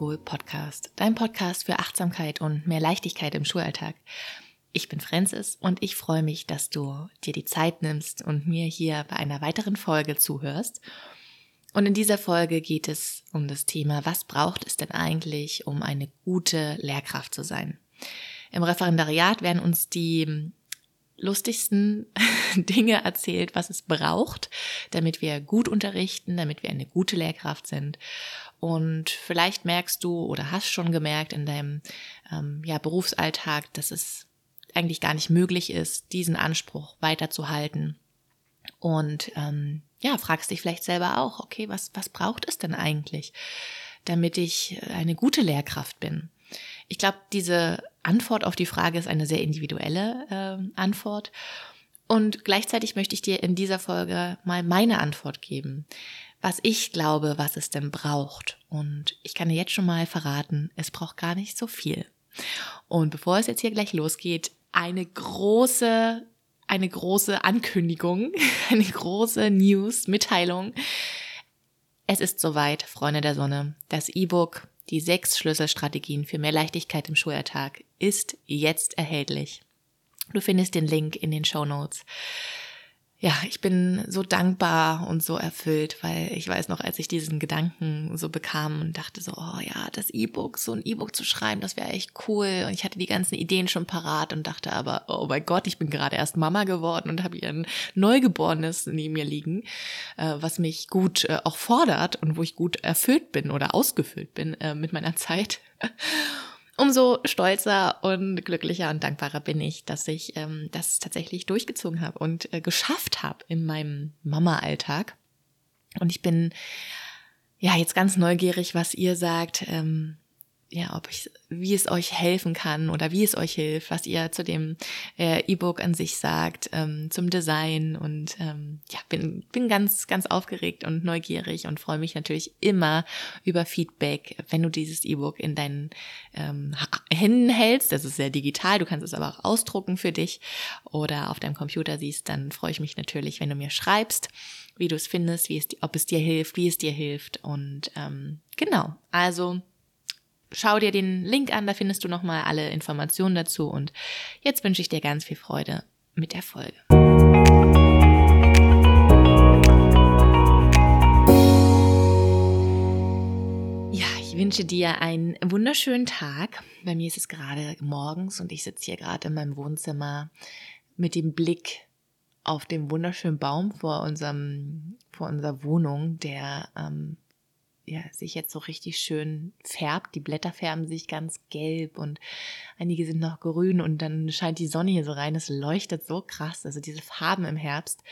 School Podcast, dein Podcast für Achtsamkeit und mehr Leichtigkeit im Schulalltag. Ich bin Francis und ich freue mich, dass du dir die Zeit nimmst und mir hier bei einer weiteren Folge zuhörst. Und in dieser Folge geht es um das Thema, was braucht es denn eigentlich, um eine gute Lehrkraft zu sein? Im Referendariat werden uns die lustigsten Dinge erzählt, was es braucht, damit wir gut unterrichten, damit wir eine gute Lehrkraft sind. Und vielleicht merkst du oder hast schon gemerkt in deinem ähm, ja, Berufsalltag, dass es eigentlich gar nicht möglich ist, diesen Anspruch weiterzuhalten. Und ähm, ja, fragst dich vielleicht selber auch, okay, was, was braucht es denn eigentlich, damit ich eine gute Lehrkraft bin? Ich glaube, diese Antwort auf die Frage ist eine sehr individuelle äh, Antwort. Und gleichzeitig möchte ich dir in dieser Folge mal meine Antwort geben, was ich glaube, was es denn braucht. Und ich kann dir jetzt schon mal verraten, es braucht gar nicht so viel. Und bevor es jetzt hier gleich losgeht, eine große, eine große Ankündigung, eine große News, Mitteilung. Es ist soweit, Freunde der Sonne. Das E-Book die sechs Schlüsselstrategien für mehr Leichtigkeit im Schulalltag ist jetzt erhältlich. Du findest den Link in den Show Notes ja, ich bin so dankbar und so erfüllt, weil ich weiß noch, als ich diesen Gedanken so bekam und dachte so, oh ja, das E-Book, so ein E-Book zu schreiben, das wäre echt cool. Und ich hatte die ganzen Ideen schon parat und dachte aber, oh mein Gott, ich bin gerade erst Mama geworden und habe hier ein Neugeborenes neben mir liegen, äh, was mich gut äh, auch fordert und wo ich gut erfüllt bin oder ausgefüllt bin äh, mit meiner Zeit umso stolzer und glücklicher und dankbarer bin ich, dass ich ähm, das tatsächlich durchgezogen habe und äh, geschafft habe in meinem Mama-Alltag. Und ich bin ja jetzt ganz neugierig, was ihr sagt. Ähm, ja, ob ich, wie es euch helfen kann oder wie es euch hilft, was ihr zu dem äh, E-Book an sich sagt, ähm, zum Design. Und ähm, ja, bin, bin ganz, ganz aufgeregt und neugierig und freue mich natürlich immer über Feedback, wenn du dieses E-Book in deinen ähm, Händen hältst. Das ist sehr digital, du kannst es aber auch ausdrucken für dich oder auf deinem Computer siehst, dann freue ich mich natürlich, wenn du mir schreibst, wie du es findest, wie es, ob es dir hilft, wie es dir hilft. Und ähm, genau, also schau dir den Link an, da findest du nochmal alle Informationen dazu. Und jetzt wünsche ich dir ganz viel Freude mit der Folge. Ja, ich wünsche dir einen wunderschönen Tag. Bei mir ist es gerade morgens und ich sitze hier gerade in meinem Wohnzimmer mit dem Blick auf den wunderschönen Baum vor unserem, vor unserer Wohnung, der ähm, ja, sich jetzt so richtig schön färbt. Die Blätter färben sich ganz gelb und einige sind noch grün und dann scheint die Sonne hier so rein. Es leuchtet so krass. Also diese Farben im Herbst.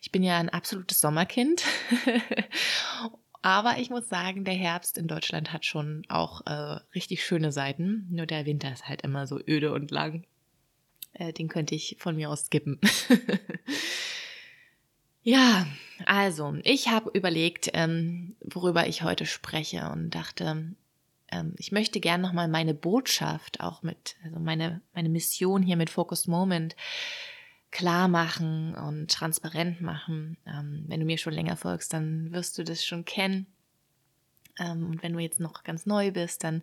Ich bin ja ein absolutes Sommerkind. Aber ich muss sagen, der Herbst in Deutschland hat schon auch äh, richtig schöne Seiten. Nur der Winter ist halt immer so öde und lang. Äh, den könnte ich von mir aus skippen. Ja, also ich habe überlegt, ähm, worüber ich heute spreche und dachte, ähm, ich möchte gern nochmal meine Botschaft auch mit, also meine, meine Mission hier mit Focus Moment klar machen und transparent machen. Ähm, wenn du mir schon länger folgst, dann wirst du das schon kennen. Ähm, und wenn du jetzt noch ganz neu bist, dann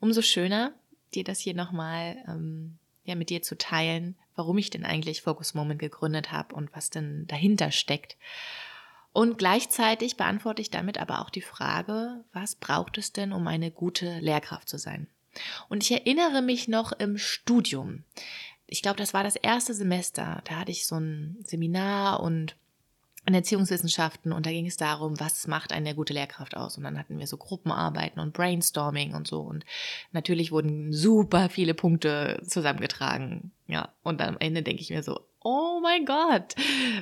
umso schöner, dir das hier nochmal ähm, ja, mit dir zu teilen, warum ich denn eigentlich Focus Moment gegründet habe und was denn dahinter steckt. Und gleichzeitig beantworte ich damit aber auch die Frage, was braucht es denn, um eine gute Lehrkraft zu sein? Und ich erinnere mich noch im Studium. Ich glaube, das war das erste Semester. Da hatte ich so ein Seminar und in Erziehungswissenschaften und da ging es darum, was macht eine gute Lehrkraft aus. Und dann hatten wir so Gruppenarbeiten und Brainstorming und so. Und natürlich wurden super viele Punkte zusammengetragen. Ja, und am Ende denke ich mir so, oh mein Gott,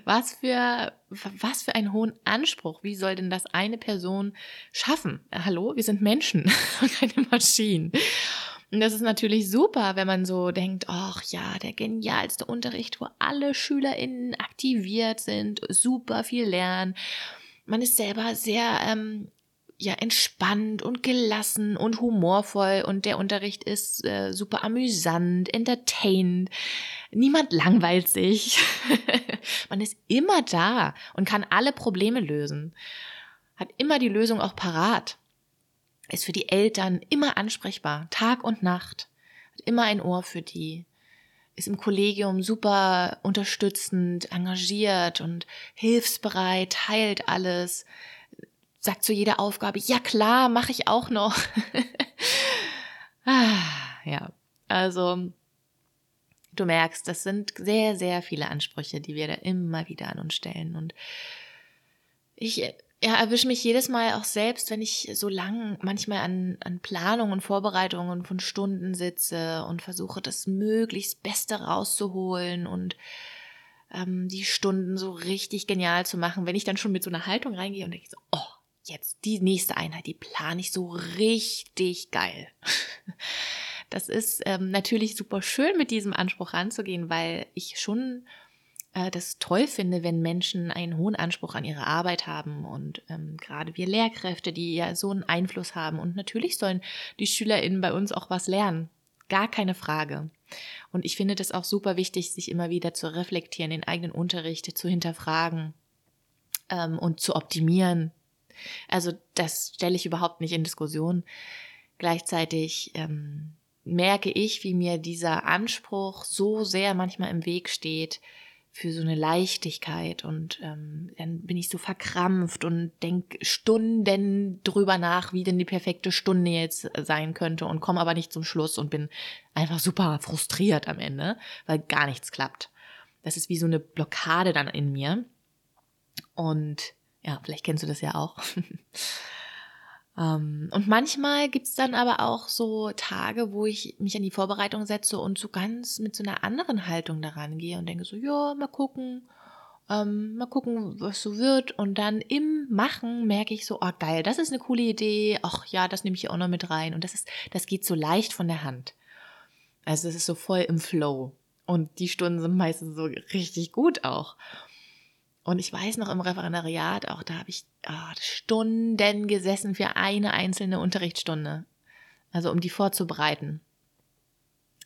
was für, was für einen hohen Anspruch. Wie soll denn das eine Person schaffen? Hallo, wir sind Menschen und keine Maschinen. Und das ist natürlich super, wenn man so denkt, ach ja, der genialste Unterricht, wo alle SchülerInnen aktiviert sind, super viel lernen. Man ist selber sehr ähm, ja entspannt und gelassen und humorvoll und der Unterricht ist äh, super amüsant, entertained. Niemand langweilt sich. Man ist immer da und kann alle Probleme lösen. Hat immer die Lösung auch parat. ist für die Eltern immer ansprechbar, Tag und Nacht, hat immer ein Ohr für die, ist im Kollegium super unterstützend, engagiert und hilfsbereit, teilt alles, sagt zu jeder Aufgabe, ja klar, mache ich auch noch. ah, ja, also du merkst, das sind sehr, sehr viele Ansprüche, die wir da immer wieder an uns stellen. Und ich ja, erwische mich jedes Mal auch selbst, wenn ich so lang manchmal an, an Planungen und Vorbereitungen von Stunden sitze und versuche, das möglichst Beste rauszuholen und ähm, die Stunden so richtig genial zu machen. Wenn ich dann schon mit so einer Haltung reingehe und denke so, jetzt die nächste Einheit, die plane ich so richtig geil. Das ist ähm, natürlich super schön, mit diesem Anspruch ranzugehen, weil ich schon äh, das toll finde, wenn Menschen einen hohen Anspruch an ihre Arbeit haben und ähm, gerade wir Lehrkräfte, die ja so einen Einfluss haben. Und natürlich sollen die SchülerInnen bei uns auch was lernen. Gar keine Frage. Und ich finde das auch super wichtig, sich immer wieder zu reflektieren, den eigenen Unterricht zu hinterfragen ähm, und zu optimieren. Also das stelle ich überhaupt nicht in Diskussion. Gleichzeitig ähm, merke ich, wie mir dieser Anspruch so sehr manchmal im Weg steht für so eine Leichtigkeit und ähm, dann bin ich so verkrampft und denke Stunden drüber nach, wie denn die perfekte Stunde jetzt sein könnte und komme aber nicht zum Schluss und bin einfach super frustriert am Ende, weil gar nichts klappt. Das ist wie so eine Blockade dann in mir und ja, vielleicht kennst du das ja auch. Ähm, und manchmal gibt's dann aber auch so Tage, wo ich mich an die Vorbereitung setze und so ganz mit so einer anderen Haltung daran gehe und denke so, ja, mal gucken, ähm, mal gucken, was so wird. Und dann im Machen merke ich so, oh geil, das ist eine coole Idee. Ach ja, das nehme ich hier auch noch mit rein. Und das ist, das geht so leicht von der Hand. Also es ist so voll im Flow. Und die Stunden sind meistens so richtig gut auch. Und ich weiß noch im Referendariat, auch da habe ich oh, Stunden gesessen für eine einzelne Unterrichtsstunde. Also um die vorzubereiten.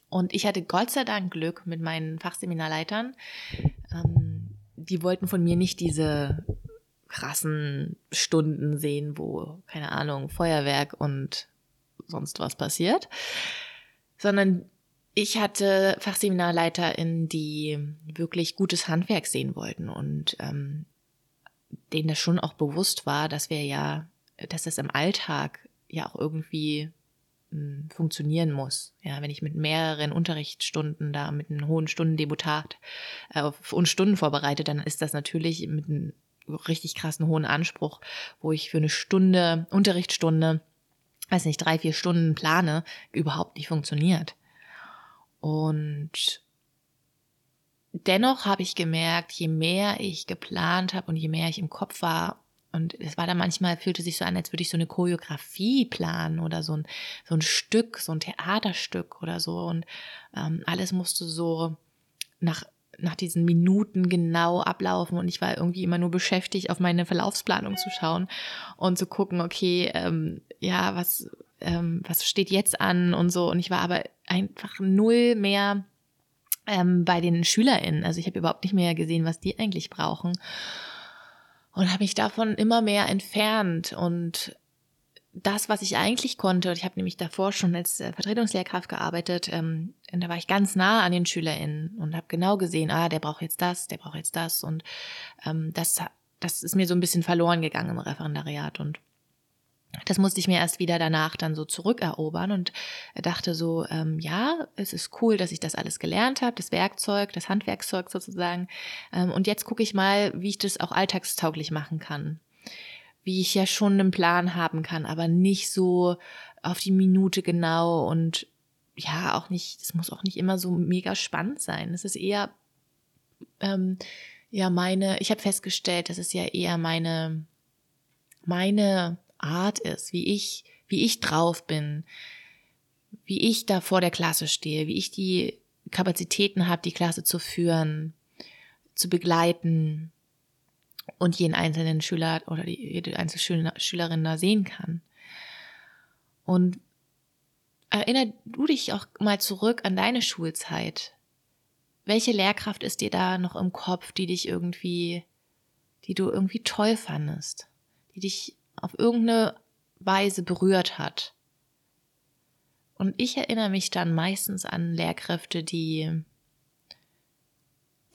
Und ich hatte Gott sei Dank Glück mit meinen Fachseminarleitern. Ähm, die wollten von mir nicht diese krassen Stunden sehen, wo, keine Ahnung, Feuerwerk und sonst was passiert, sondern ich hatte FachseminarleiterInnen, die wirklich gutes Handwerk sehen wollten und ähm, denen das schon auch bewusst war, dass wir ja, dass das im Alltag ja auch irgendwie mh, hm, funktionieren muss. Ja, wenn ich mit mehreren Unterrichtsstunden da mit einem hohen Stundendebutat äh, uns Stunden vorbereite, dann ist das natürlich mit einem richtig krassen hohen Anspruch, wo ich für eine Stunde, Unterrichtsstunde, weiß nicht, drei, vier Stunden plane, überhaupt nicht funktioniert. Und dennoch habe ich gemerkt, je mehr ich geplant habe und je mehr ich im Kopf war, und es war dann manchmal, fühlte sich so an, als würde ich so eine Choreografie planen oder so ein, so ein Stück, so ein Theaterstück oder so. Und ähm, alles musste so nach, nach diesen Minuten genau ablaufen. Und ich war irgendwie immer nur beschäftigt, auf meine Verlaufsplanung zu schauen und zu gucken, okay, ähm, ja, was, ähm, was steht jetzt an und so. Und ich war aber einfach null mehr ähm, bei den SchülerInnen. Also ich habe überhaupt nicht mehr gesehen, was die eigentlich brauchen. Und habe mich davon immer mehr entfernt. Und das, was ich eigentlich konnte, ich habe nämlich davor schon als äh, Vertretungslehrkraft gearbeitet, ähm, und da war ich ganz nah an den SchülerInnen und habe genau gesehen, ah, der braucht jetzt das, der braucht jetzt das. Und ähm, das, das ist mir so ein bisschen verloren gegangen im Referendariat. Und das musste ich mir erst wieder danach dann so zurückerobern und dachte so, ähm, ja, es ist cool, dass ich das alles gelernt habe, das Werkzeug, das Handwerkszeug sozusagen. Ähm, und jetzt gucke ich mal, wie ich das auch alltagstauglich machen kann. Wie ich ja schon einen Plan haben kann, aber nicht so auf die Minute genau und ja, auch nicht, es muss auch nicht immer so mega spannend sein. Es ist eher, ähm, ja, meine, ich habe festgestellt, das ist ja eher meine, meine Art ist, wie ich, wie ich drauf bin, wie ich da vor der Klasse stehe, wie ich die Kapazitäten habe, die Klasse zu führen, zu begleiten und jeden einzelnen Schüler oder jede einzelne Schülerin da sehen kann. Und erinner du dich auch mal zurück an deine Schulzeit. Welche Lehrkraft ist dir da noch im Kopf, die dich irgendwie, die du irgendwie toll fandest, die dich auf irgendeine Weise berührt hat. Und ich erinnere mich dann meistens an Lehrkräfte, die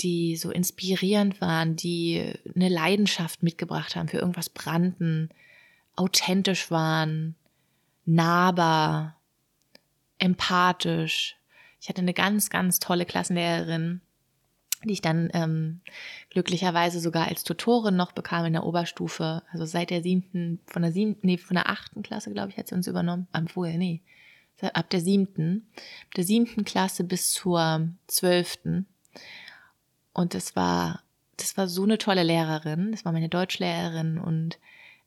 die so inspirierend waren, die eine Leidenschaft mitgebracht haben, für irgendwas brannten, authentisch waren, nahbar, empathisch. Ich hatte eine ganz, ganz tolle Klassenlehrerin, die ich dann ähm, glücklicherweise sogar als Tutorin noch bekam in der Oberstufe. Also seit der siebten, von der siebten, nee, von der achten Klasse, glaube ich, hat sie uns übernommen. Am vorher, nee. Ab der siebten, der siebten Klasse bis zur zwölften. Und das war, das war so eine tolle Lehrerin. Das war meine Deutschlehrerin und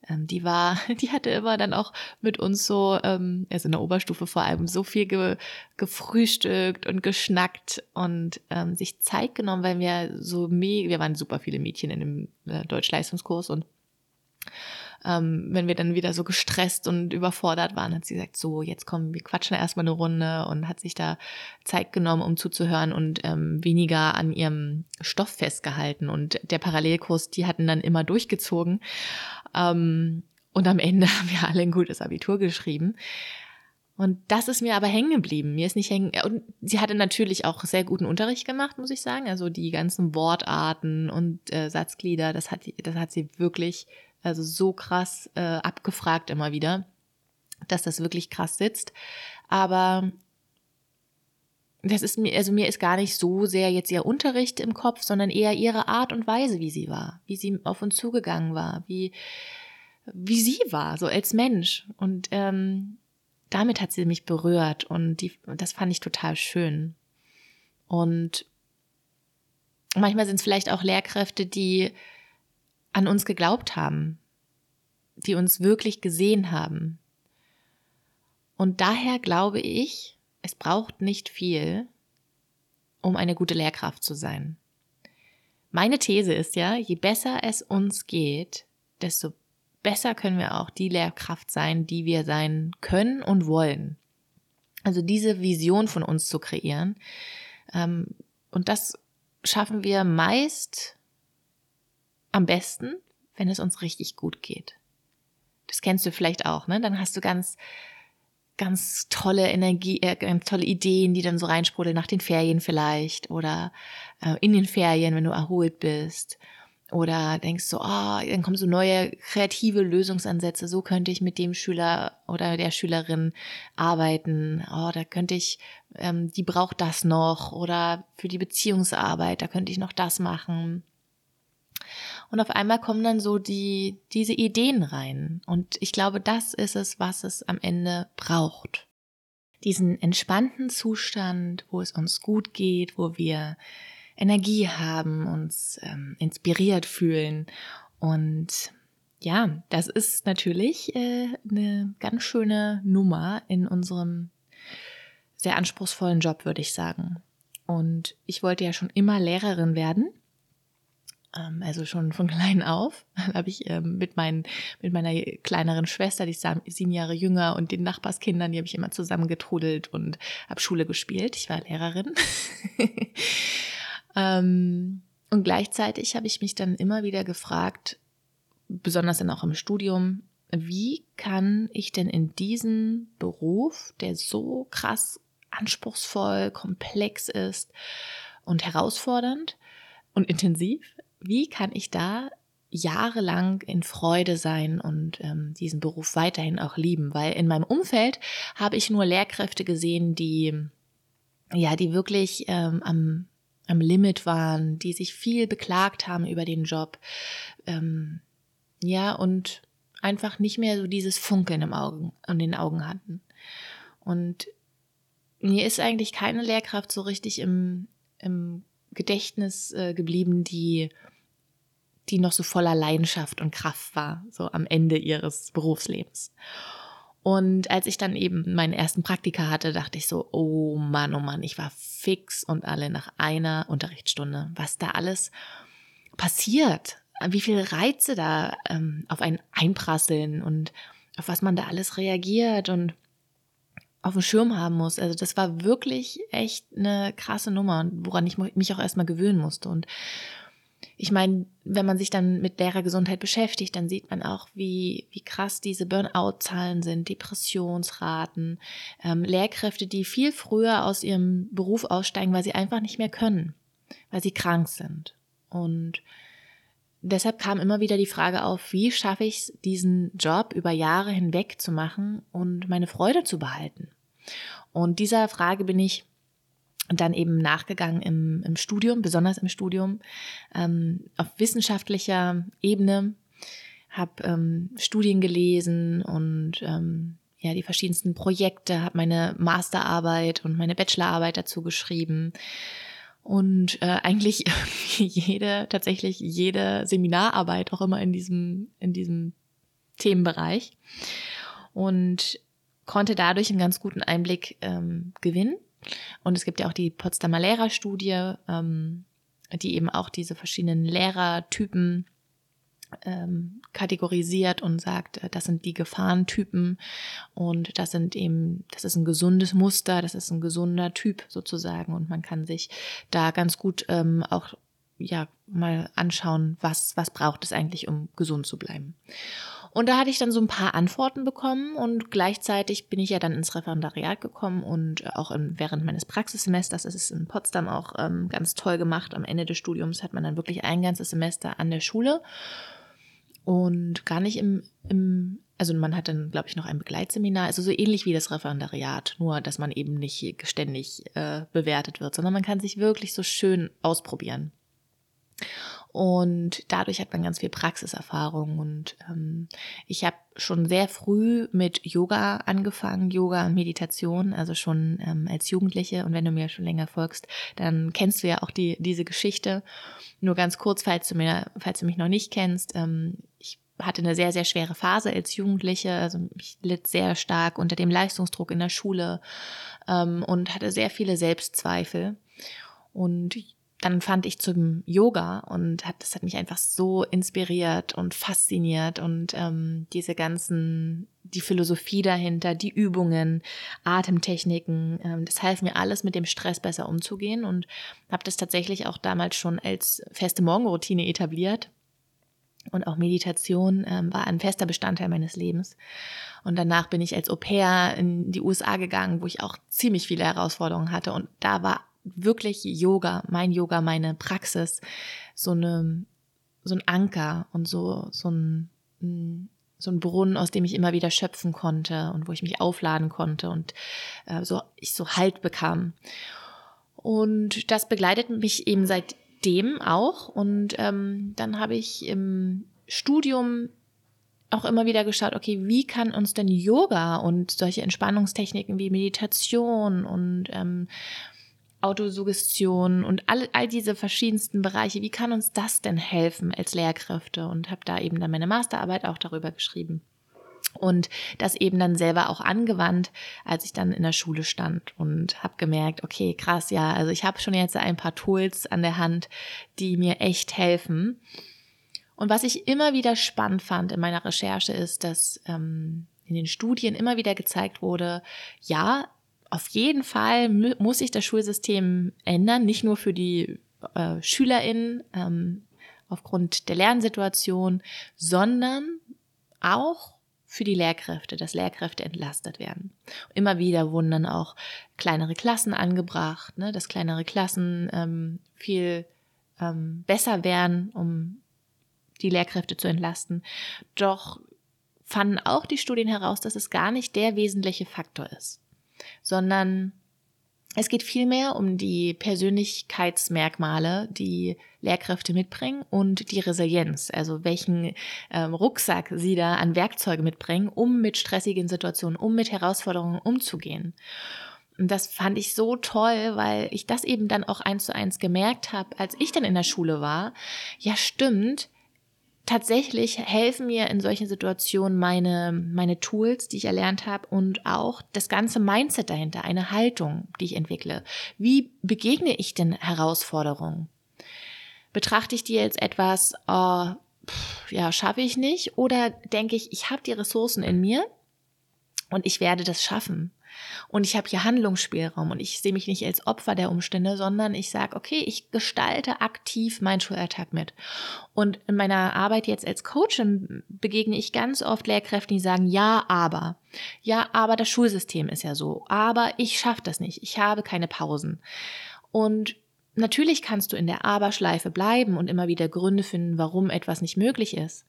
die war, die hatte immer dann auch mit uns so, ähm, also in der Oberstufe vor allem, so viel ge, gefrühstückt und geschnackt und ähm, sich Zeit genommen, weil wir so, wir waren super viele Mädchen in dem äh, Deutschleistungskurs und ähm, wenn wir dann wieder so gestresst und überfordert waren, hat sie gesagt, so, jetzt kommen, wir quatschen erstmal eine Runde und hat sich da Zeit genommen, um zuzuhören und ähm, weniger an ihrem Stoff festgehalten. Und der Parallelkurs, die hatten dann immer durchgezogen. Ähm, und am Ende haben wir alle ein gutes Abitur geschrieben. Und das ist mir aber hängen geblieben. Mir ist nicht hängen. Und sie hatte natürlich auch sehr guten Unterricht gemacht, muss ich sagen. Also die ganzen Wortarten und äh, Satzglieder, das hat, das hat sie wirklich also so krass äh, abgefragt immer wieder, dass das wirklich krass sitzt. Aber das ist mir, also mir ist gar nicht so sehr jetzt ihr Unterricht im Kopf, sondern eher ihre Art und Weise, wie sie war, wie sie auf uns zugegangen war, wie, wie sie war, so als Mensch. Und ähm, damit hat sie mich berührt und die, das fand ich total schön. Und manchmal sind es vielleicht auch Lehrkräfte, die an uns geglaubt haben, die uns wirklich gesehen haben. Und daher glaube ich, es braucht nicht viel, um eine gute Lehrkraft zu sein. Meine These ist ja, je besser es uns geht, desto besser können wir auch die Lehrkraft sein, die wir sein können und wollen. Also diese Vision von uns zu kreieren. Ähm, und das schaffen wir meist am besten, wenn es uns richtig gut geht. Das kennst du vielleicht auch, ne? Dann hast du ganz, ganz tolle Energie, äh, ganz tolle Ideen, die dann so reinsprudeln nach den Ferien vielleicht oder äh, in den Ferien, wenn du erholt bist. Oder denkst du, oh, dann kommen so neue kreative Lösungsansätze. So könnte ich mit dem Schüler oder der Schülerin arbeiten. Oh, da könnte ich, ähm, die braucht das noch. Oder für die Beziehungsarbeit, da könnte ich noch das machen. Und auf einmal kommen dann so die, diese Ideen rein. Und ich glaube, das ist es, was es am Ende braucht. Diesen entspannten Zustand, wo es uns gut geht, wo wir Energie haben, uns ähm, inspiriert fühlen. Und ja, das ist natürlich äh, eine ganz schöne Nummer in unserem sehr anspruchsvollen Job, würde ich sagen. Und ich wollte ja schon immer Lehrerin werden also schon von klein auf, habe ich ähm, mit, meinen, mit meiner kleineren Schwester, die ist sieben Jahre jünger, und den Nachbarskindern, die habe ich immer zusammengetrudelt und habe Schule gespielt. Ich war Lehrerin. ähm, und gleichzeitig habe ich mich dann immer wieder gefragt, besonders dann auch im Studium, wie kann ich denn in diesem Beruf, der so krass anspruchsvoll, komplex ist und herausfordernd und intensiv, wie kann ich da jahrelang in Freude sein und ähm, diesen Beruf weiterhin auch lieben, weil in meinem Umfeld habe ich nur Lehrkräfte gesehen, die ja, die wirklich ähm, am, am Limit waren, die sich viel beklagt haben über den Job, ähm, ja und einfach nicht mehr so dieses Funkeln im Augen in den Augen hatten. Und mir ist eigentlich keine Lehrkraft so richtig im, im Gedächtnis äh, geblieben, die die noch so voller Leidenschaft und Kraft war, so am Ende ihres Berufslebens. Und als ich dann eben meinen ersten Praktika hatte, dachte ich so, oh Mann, oh Mann, ich war fix und alle nach einer Unterrichtsstunde, was da alles passiert, wie viele Reize da ähm, auf einen einprasseln und auf was man da alles reagiert und auf dem Schirm haben muss. Also das war wirklich echt eine krasse Nummer, woran ich mich auch erstmal gewöhnen musste. Und ich meine, wenn man sich dann mit Lehrergesundheit beschäftigt, dann sieht man auch, wie, wie krass diese Burnout-Zahlen sind, Depressionsraten, ähm, Lehrkräfte, die viel früher aus ihrem Beruf aussteigen, weil sie einfach nicht mehr können, weil sie krank sind. Und deshalb kam immer wieder die Frage auf, wie schaffe ich es, diesen Job über Jahre hinweg zu machen und meine Freude zu behalten? Und dieser Frage bin ich dann eben nachgegangen im, im Studium, besonders im Studium, ähm, auf wissenschaftlicher Ebene, habe ähm, Studien gelesen und ähm, ja die verschiedensten Projekte, habe meine Masterarbeit und meine Bachelorarbeit dazu geschrieben und äh, eigentlich jede, tatsächlich jede Seminararbeit auch immer in diesem, in diesem Themenbereich und konnte dadurch einen ganz guten Einblick ähm, gewinnen. Und es gibt ja auch die Potsdamer Lehrerstudie, ähm, die eben auch diese verschiedenen Lehrertypen ähm, kategorisiert und sagt, äh, das sind die Gefahrentypen und das sind eben, das ist ein gesundes Muster, das ist ein gesunder Typ sozusagen und man kann sich da ganz gut ähm, auch ja mal anschauen, was was braucht es eigentlich, um gesund zu bleiben. Und da hatte ich dann so ein paar Antworten bekommen und gleichzeitig bin ich ja dann ins Referendariat gekommen und auch in, während meines Praxissemesters, das ist in Potsdam auch ähm, ganz toll gemacht. Am Ende des Studiums hat man dann wirklich ein ganzes Semester an der Schule und gar nicht im, im also man hat dann, glaube ich, noch ein Begleitseminar, also so ähnlich wie das Referendariat, nur dass man eben nicht ständig äh, bewertet wird, sondern man kann sich wirklich so schön ausprobieren. Und dadurch hat man ganz viel Praxiserfahrung. Und ähm, ich habe schon sehr früh mit Yoga angefangen, Yoga und Meditation, also schon ähm, als Jugendliche. Und wenn du mir schon länger folgst, dann kennst du ja auch die, diese Geschichte. Nur ganz kurz, falls du, mir, falls du mich noch nicht kennst, ähm, ich hatte eine sehr, sehr schwere Phase als Jugendliche. Also ich litt sehr stark unter dem Leistungsdruck in der Schule ähm, und hatte sehr viele Selbstzweifel. Und dann fand ich zum Yoga und hat, das hat mich einfach so inspiriert und fasziniert und ähm, diese ganzen, die Philosophie dahinter, die Übungen, Atemtechniken, ähm, das half mir alles mit dem Stress besser umzugehen und habe das tatsächlich auch damals schon als feste Morgenroutine etabliert. Und auch Meditation ähm, war ein fester Bestandteil meines Lebens. Und danach bin ich als Au pair in die USA gegangen, wo ich auch ziemlich viele Herausforderungen hatte. Und da war wirklich Yoga, mein Yoga, meine Praxis, so eine, so ein Anker und so, so ein, so ein Brunnen, aus dem ich immer wieder schöpfen konnte und wo ich mich aufladen konnte und äh, so, ich so Halt bekam. Und das begleitet mich eben seitdem auch. Und ähm, dann habe ich im Studium auch immer wieder geschaut, okay, wie kann uns denn Yoga und solche Entspannungstechniken wie Meditation und ähm, Autosuggestion und all, all diese verschiedensten Bereiche, wie kann uns das denn helfen als Lehrkräfte? Und habe da eben dann meine Masterarbeit auch darüber geschrieben. Und das eben dann selber auch angewandt, als ich dann in der Schule stand und habe gemerkt, okay, krass, ja, also ich habe schon jetzt ein paar Tools an der Hand, die mir echt helfen. Und was ich immer wieder spannend fand in meiner Recherche ist, dass ähm, in den Studien immer wieder gezeigt wurde, ja, auf jeden Fall muss sich das Schulsystem ändern, nicht nur für die äh, SchülerInnen ähm, aufgrund der Lernsituation, sondern auch für die Lehrkräfte, dass Lehrkräfte entlastet werden. Immer wieder wurden dann auch kleinere Klassen angebracht, ne, dass kleinere Klassen ähm, viel ähm, besser werden, um die Lehrkräfte zu entlasten. Doch fanden auch die Studien heraus, dass es gar nicht der wesentliche Faktor ist sondern es geht vielmehr um die Persönlichkeitsmerkmale, die Lehrkräfte mitbringen und die Resilienz, also welchen ähm, Rucksack sie da an Werkzeuge mitbringen, um mit stressigen Situationen, um mit Herausforderungen umzugehen. Und das fand ich so toll, weil ich das eben dann auch eins zu eins gemerkt habe, als ich dann in der Schule war. Ja, stimmt tatsächlich helfen mir in solchen Situationen meine, meine Tools, die ich erlernt habe und auch das ganze Mindset dahinter, eine Haltung, die ich entwickle. Wie begegne ich denn Herausforderungen? Betrachte ich die als etwas, oh, pff, ja, schaffe ich nicht? Oder denke ich, ich habe die Ressourcen in mir und ich werde das schaffen? Und ich habe hier Handlungsspielraum und ich sehe mich nicht als Opfer der Umstände, sondern ich sage, okay, ich gestalte aktiv meinen Schulalltag mit. Und in meiner Arbeit jetzt als Coachin begegne ich ganz oft Lehrkräften, die sagen, ja, aber. Ja, aber das Schulsystem ist ja so. Aber ich schaffe das nicht. Ich habe keine Pausen. Und natürlich kannst du in der Aberschleife bleiben und immer wieder Gründe finden, warum etwas nicht möglich ist.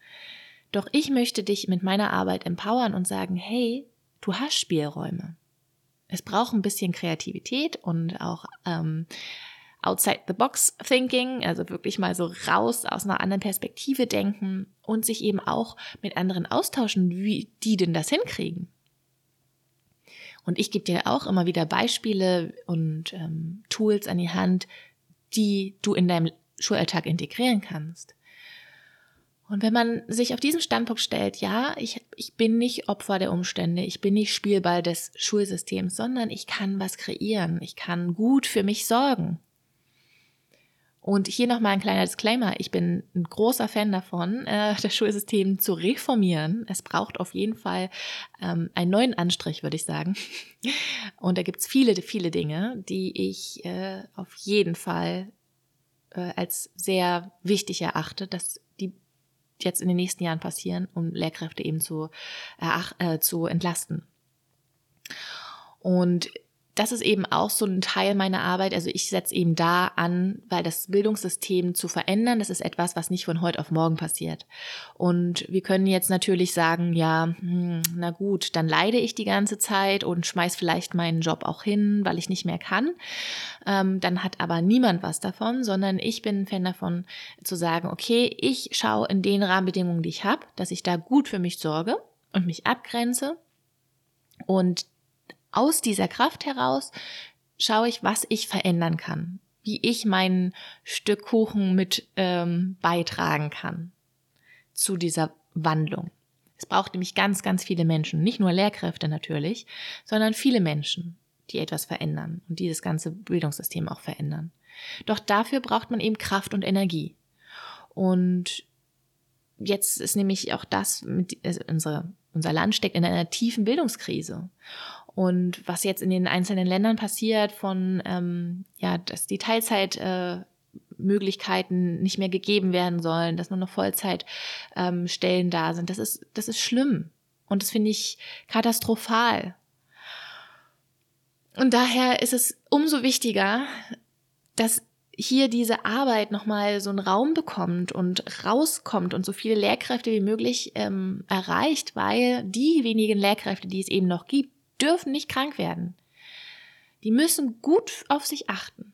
Doch ich möchte dich mit meiner Arbeit empowern und sagen, hey, du hast Spielräume. Es braucht ein bisschen Kreativität und auch ähm, outside the box thinking, also wirklich mal so raus aus einer anderen Perspektive denken und sich eben auch mit anderen austauschen, wie die denn das hinkriegen. Und ich gebe dir auch immer wieder Beispiele und ähm, Tools an die Hand, die du in deinem Schulalltag integrieren kannst. Und wenn man sich auf diesen Standpunkt stellt, ja, ich, ich bin nicht Opfer der Umstände, ich bin nicht Spielball des Schulsystems, sondern ich kann was kreieren, ich kann gut für mich sorgen. Und hier nochmal ein kleiner Disclaimer. Ich bin ein großer Fan davon, äh, das Schulsystem zu reformieren. Es braucht auf jeden Fall ähm, einen neuen Anstrich, würde ich sagen. Und da gibt's viele, viele Dinge, die ich äh, auf jeden Fall äh, als sehr wichtig erachte, dass jetzt in den nächsten Jahren passieren, um Lehrkräfte eben zu, äh, zu entlasten. Und das ist eben auch so ein Teil meiner Arbeit. Also ich setze eben da an, weil das Bildungssystem zu verändern, das ist etwas, was nicht von heute auf morgen passiert. Und wir können jetzt natürlich sagen, ja, hm, na gut, dann leide ich die ganze Zeit und schmeiß vielleicht meinen Job auch hin, weil ich nicht mehr kann. Ähm, dann hat aber niemand was davon, sondern ich bin ein Fan davon zu sagen, okay, ich schaue in den Rahmenbedingungen, die ich habe, dass ich da gut für mich sorge und mich abgrenze und aus dieser Kraft heraus schaue ich, was ich verändern kann, wie ich mein Stück Kuchen mit ähm, beitragen kann zu dieser Wandlung. Es braucht nämlich ganz, ganz viele Menschen, nicht nur Lehrkräfte natürlich, sondern viele Menschen, die etwas verändern und dieses ganze Bildungssystem auch verändern. Doch dafür braucht man eben Kraft und Energie. Und jetzt ist nämlich auch das, mit, also unsere, unser Land steckt in einer tiefen Bildungskrise. Und was jetzt in den einzelnen Ländern passiert, von ähm, ja, dass die Teilzeitmöglichkeiten äh, nicht mehr gegeben werden sollen, dass nur noch Vollzeitstellen ähm, da sind, das ist, das ist schlimm. Und das finde ich katastrophal. Und daher ist es umso wichtiger, dass hier diese Arbeit nochmal so einen Raum bekommt und rauskommt und so viele Lehrkräfte wie möglich ähm, erreicht, weil die wenigen Lehrkräfte, die es eben noch gibt, dürfen nicht krank werden. Die müssen gut auf sich achten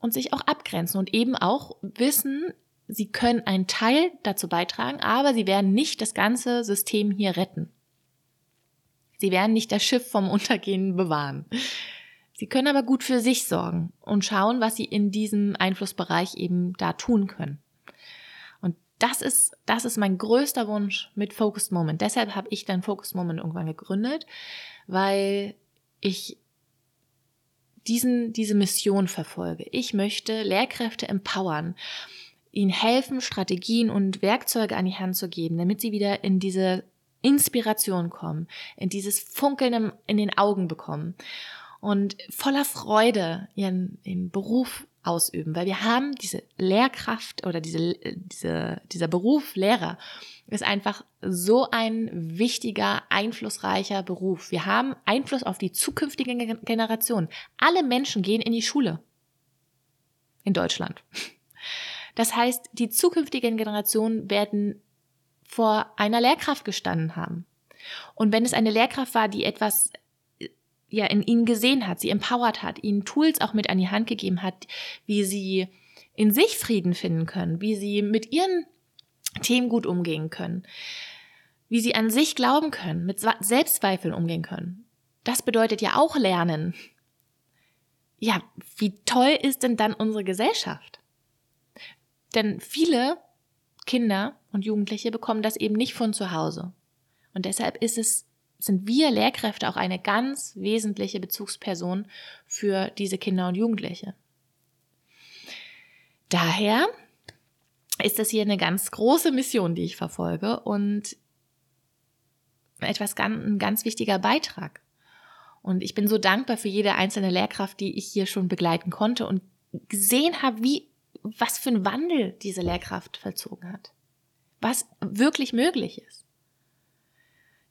und sich auch abgrenzen und eben auch wissen, sie können einen Teil dazu beitragen, aber sie werden nicht das ganze System hier retten. Sie werden nicht das Schiff vom Untergehen bewahren. Sie können aber gut für sich sorgen und schauen, was sie in diesem Einflussbereich eben da tun können. Das ist, das ist mein größter Wunsch mit Focused Moment. Deshalb habe ich dann Focused Moment irgendwann gegründet, weil ich diesen, diese Mission verfolge. Ich möchte Lehrkräfte empowern, ihnen helfen, Strategien und Werkzeuge an die Hand zu geben, damit sie wieder in diese Inspiration kommen, in dieses Funkeln in den Augen bekommen und voller Freude ihren, ihren Beruf ausüben, weil wir haben diese Lehrkraft oder diese, diese, dieser Beruf Lehrer ist einfach so ein wichtiger, einflussreicher Beruf. Wir haben Einfluss auf die zukünftige Generation. Alle Menschen gehen in die Schule. In Deutschland. Das heißt, die zukünftigen Generationen werden vor einer Lehrkraft gestanden haben. Und wenn es eine Lehrkraft war, die etwas ja in ihnen gesehen hat, sie empowert hat, ihnen Tools auch mit an die Hand gegeben hat, wie sie in sich Frieden finden können, wie sie mit ihren Themen gut umgehen können, wie sie an sich glauben können, mit Selbstzweifeln umgehen können. Das bedeutet ja auch Lernen. Ja, wie toll ist denn dann unsere Gesellschaft? Denn viele Kinder und Jugendliche bekommen das eben nicht von zu Hause. Und deshalb ist es sind wir Lehrkräfte auch eine ganz wesentliche Bezugsperson für diese Kinder und Jugendliche. Daher ist das hier eine ganz große Mission, die ich verfolge und etwas ganz, ein ganz wichtiger Beitrag. Und ich bin so dankbar für jede einzelne Lehrkraft, die ich hier schon begleiten konnte und gesehen habe, wie, was für ein Wandel diese Lehrkraft vollzogen hat. Was wirklich möglich ist.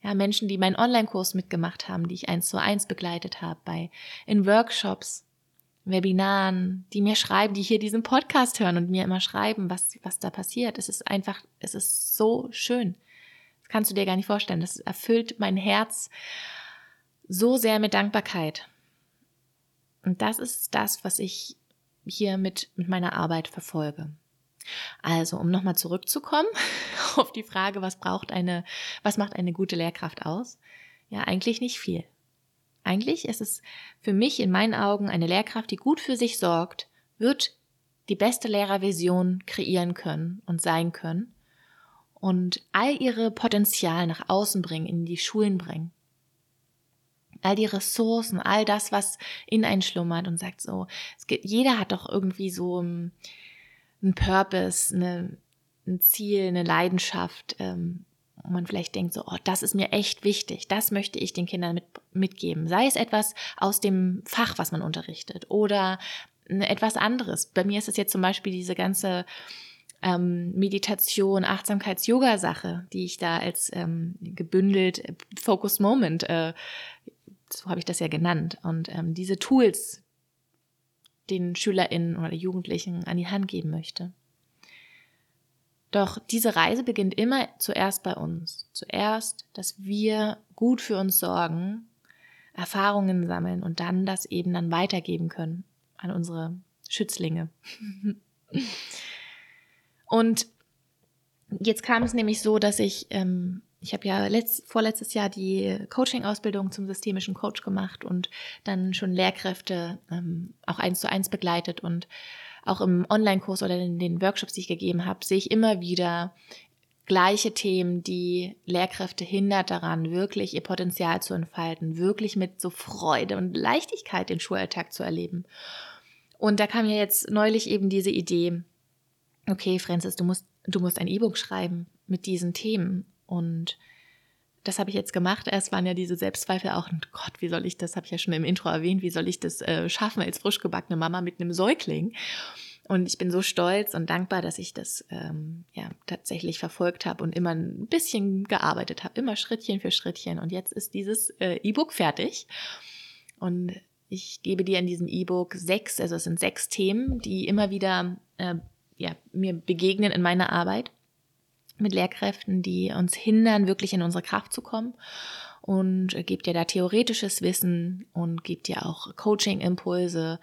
Ja, Menschen, die meinen Online-Kurs mitgemacht haben, die ich eins zu eins begleitet habe, bei, in Workshops, Webinaren, die mir schreiben, die hier diesen Podcast hören und mir immer schreiben, was, was da passiert. Es ist einfach, es ist so schön. Das kannst du dir gar nicht vorstellen. Das erfüllt mein Herz so sehr mit Dankbarkeit. Und das ist das, was ich hier mit, mit meiner Arbeit verfolge. Also, um nochmal zurückzukommen auf die Frage, was braucht eine, was macht eine gute Lehrkraft aus? Ja, eigentlich nicht viel. Eigentlich ist es für mich in meinen Augen eine Lehrkraft, die gut für sich sorgt, wird die beste Lehrervision kreieren können und sein können und all ihre Potenzial nach außen bringen, in die Schulen bringen. All die Ressourcen, all das, was in einen schlummert und sagt so, es gibt, jeder hat doch irgendwie so ein, Purpose, eine, ein Ziel, eine Leidenschaft, ähm, wo man vielleicht denkt, so, oh, das ist mir echt wichtig, das möchte ich den Kindern mit, mitgeben. Sei es etwas aus dem Fach, was man unterrichtet oder etwas anderes. Bei mir ist es jetzt zum Beispiel diese ganze ähm, Meditation, Achtsamkeits-Yoga-Sache, die ich da als ähm, gebündelt äh, Focus Moment, äh, so habe ich das ja genannt. Und ähm, diese Tools den SchülerInnen oder Jugendlichen an die Hand geben möchte. Doch diese Reise beginnt immer zuerst bei uns. Zuerst, dass wir gut für uns sorgen, Erfahrungen sammeln und dann das eben dann weitergeben können an unsere Schützlinge. und jetzt kam es nämlich so, dass ich, ähm, ich habe ja letzt, vorletztes Jahr die Coaching-Ausbildung zum systemischen Coach gemacht und dann schon Lehrkräfte ähm, auch eins zu eins begleitet und auch im Online-Kurs oder in den Workshops, die ich gegeben habe, sehe ich immer wieder gleiche Themen, die Lehrkräfte hindert daran, wirklich ihr Potenzial zu entfalten, wirklich mit so Freude und Leichtigkeit den Schulalltag zu erleben. Und da kam ja jetzt neulich eben diese Idee, okay, Francis, du musst, du musst ein E-Book schreiben mit diesen Themen. Und das habe ich jetzt gemacht. Erst waren ja diese Selbstzweifel auch, oh Gott, wie soll ich das, habe ich ja schon im Intro erwähnt, wie soll ich das äh, schaffen als frisch gebackene Mama mit einem Säugling? Und ich bin so stolz und dankbar, dass ich das ähm, ja tatsächlich verfolgt habe und immer ein bisschen gearbeitet habe, immer Schrittchen für Schrittchen. Und jetzt ist dieses äh, E-Book fertig. Und ich gebe dir in diesem E-Book sechs, also es sind sechs Themen, die immer wieder äh, ja, mir begegnen in meiner Arbeit mit Lehrkräften, die uns hindern, wirklich in unsere Kraft zu kommen. Und gibt dir da theoretisches Wissen und gibt dir auch Coaching-Impulse,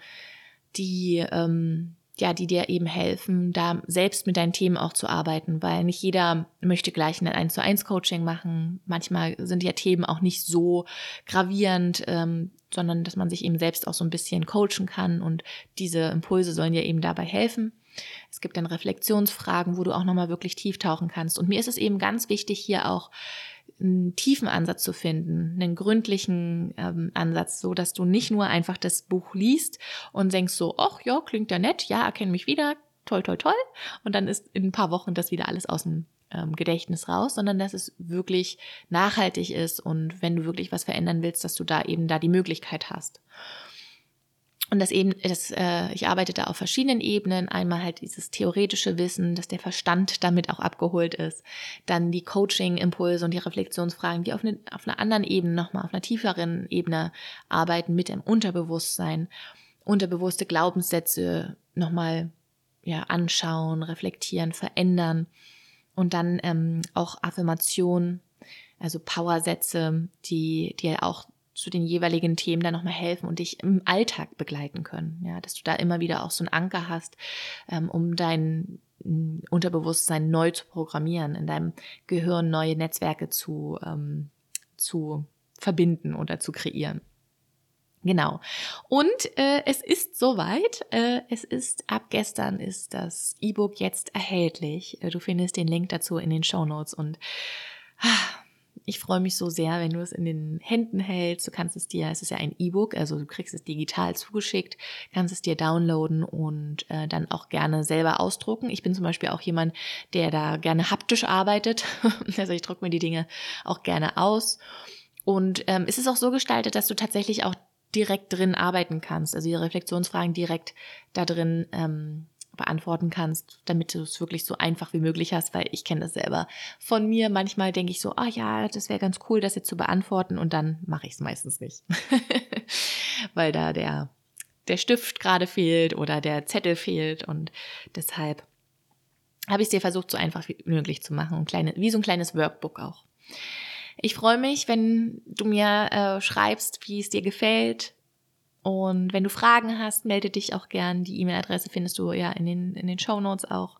die, ähm, ja, die dir eben helfen, da selbst mit deinen Themen auch zu arbeiten, weil nicht jeder möchte gleich ein 1 zu 1 Coaching machen. Manchmal sind ja Themen auch nicht so gravierend, ähm, sondern dass man sich eben selbst auch so ein bisschen coachen kann und diese Impulse sollen dir eben dabei helfen. Es gibt dann Reflexionsfragen, wo du auch nochmal wirklich tief tauchen kannst. Und mir ist es eben ganz wichtig, hier auch einen tiefen Ansatz zu finden, einen gründlichen ähm, Ansatz, so dass du nicht nur einfach das Buch liest und denkst so, ach ja, klingt ja nett, ja, erkenne mich wieder, toll, toll, toll. Und dann ist in ein paar Wochen das wieder alles aus dem ähm, Gedächtnis raus, sondern dass es wirklich nachhaltig ist und wenn du wirklich was verändern willst, dass du da eben da die Möglichkeit hast. Und das eben, das, äh, ich arbeite da auf verschiedenen Ebenen. Einmal halt dieses theoretische Wissen, dass der Verstand damit auch abgeholt ist. Dann die Coaching-Impulse und die Reflexionsfragen, die auf, eine, auf einer anderen Ebene nochmal, auf einer tieferen Ebene arbeiten mit dem Unterbewusstsein. Unterbewusste Glaubenssätze nochmal ja, anschauen, reflektieren, verändern. Und dann ähm, auch Affirmationen, also Powersätze, die dir auch zu den jeweiligen Themen dann nochmal helfen und dich im Alltag begleiten können. Ja, dass du da immer wieder auch so einen Anker hast, ähm, um dein mm, Unterbewusstsein neu zu programmieren, in deinem Gehirn neue Netzwerke zu, ähm, zu verbinden oder zu kreieren. Genau. Und äh, es ist soweit. Äh, es ist ab gestern ist das E-Book jetzt erhältlich. Äh, du findest den Link dazu in den Show Notes und ah, ich freue mich so sehr, wenn du es in den Händen hältst. Du kannst es dir, es ist ja ein E-Book, also du kriegst es digital zugeschickt, kannst es dir downloaden und äh, dann auch gerne selber ausdrucken. Ich bin zum Beispiel auch jemand, der da gerne haptisch arbeitet. also ich drucke mir die Dinge auch gerne aus. Und ähm, es ist auch so gestaltet, dass du tatsächlich auch direkt drin arbeiten kannst, also die Reflexionsfragen direkt da drin ähm, beantworten kannst, damit du es wirklich so einfach wie möglich hast, weil ich kenne das selber von mir. Manchmal denke ich so, ah ja, das wäre ganz cool, das jetzt zu beantworten und dann mache ich es meistens nicht, weil da der der Stift gerade fehlt oder der Zettel fehlt und deshalb habe ich es dir versucht, so einfach wie möglich zu machen, kleine, wie so ein kleines Workbook auch. Ich freue mich, wenn du mir äh, schreibst, wie es dir gefällt, und wenn du Fragen hast, melde dich auch gern. Die E-Mail-Adresse findest du ja in den, in den Show Notes auch.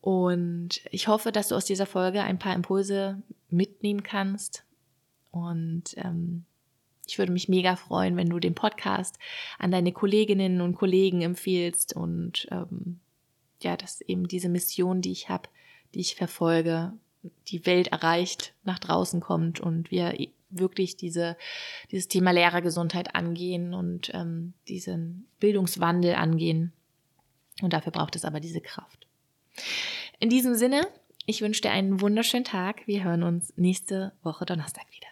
Und ich hoffe, dass du aus dieser Folge ein paar Impulse mitnehmen kannst. Und ähm, ich würde mich mega freuen, wenn du den Podcast an deine Kolleginnen und Kollegen empfiehlst und ähm, ja, dass eben diese Mission, die ich habe, die ich verfolge, die Welt erreicht, nach draußen kommt und wir wirklich diese, dieses Thema Lehrergesundheit angehen und ähm, diesen Bildungswandel angehen. Und dafür braucht es aber diese Kraft. In diesem Sinne, ich wünsche dir einen wunderschönen Tag. Wir hören uns nächste Woche Donnerstag wieder.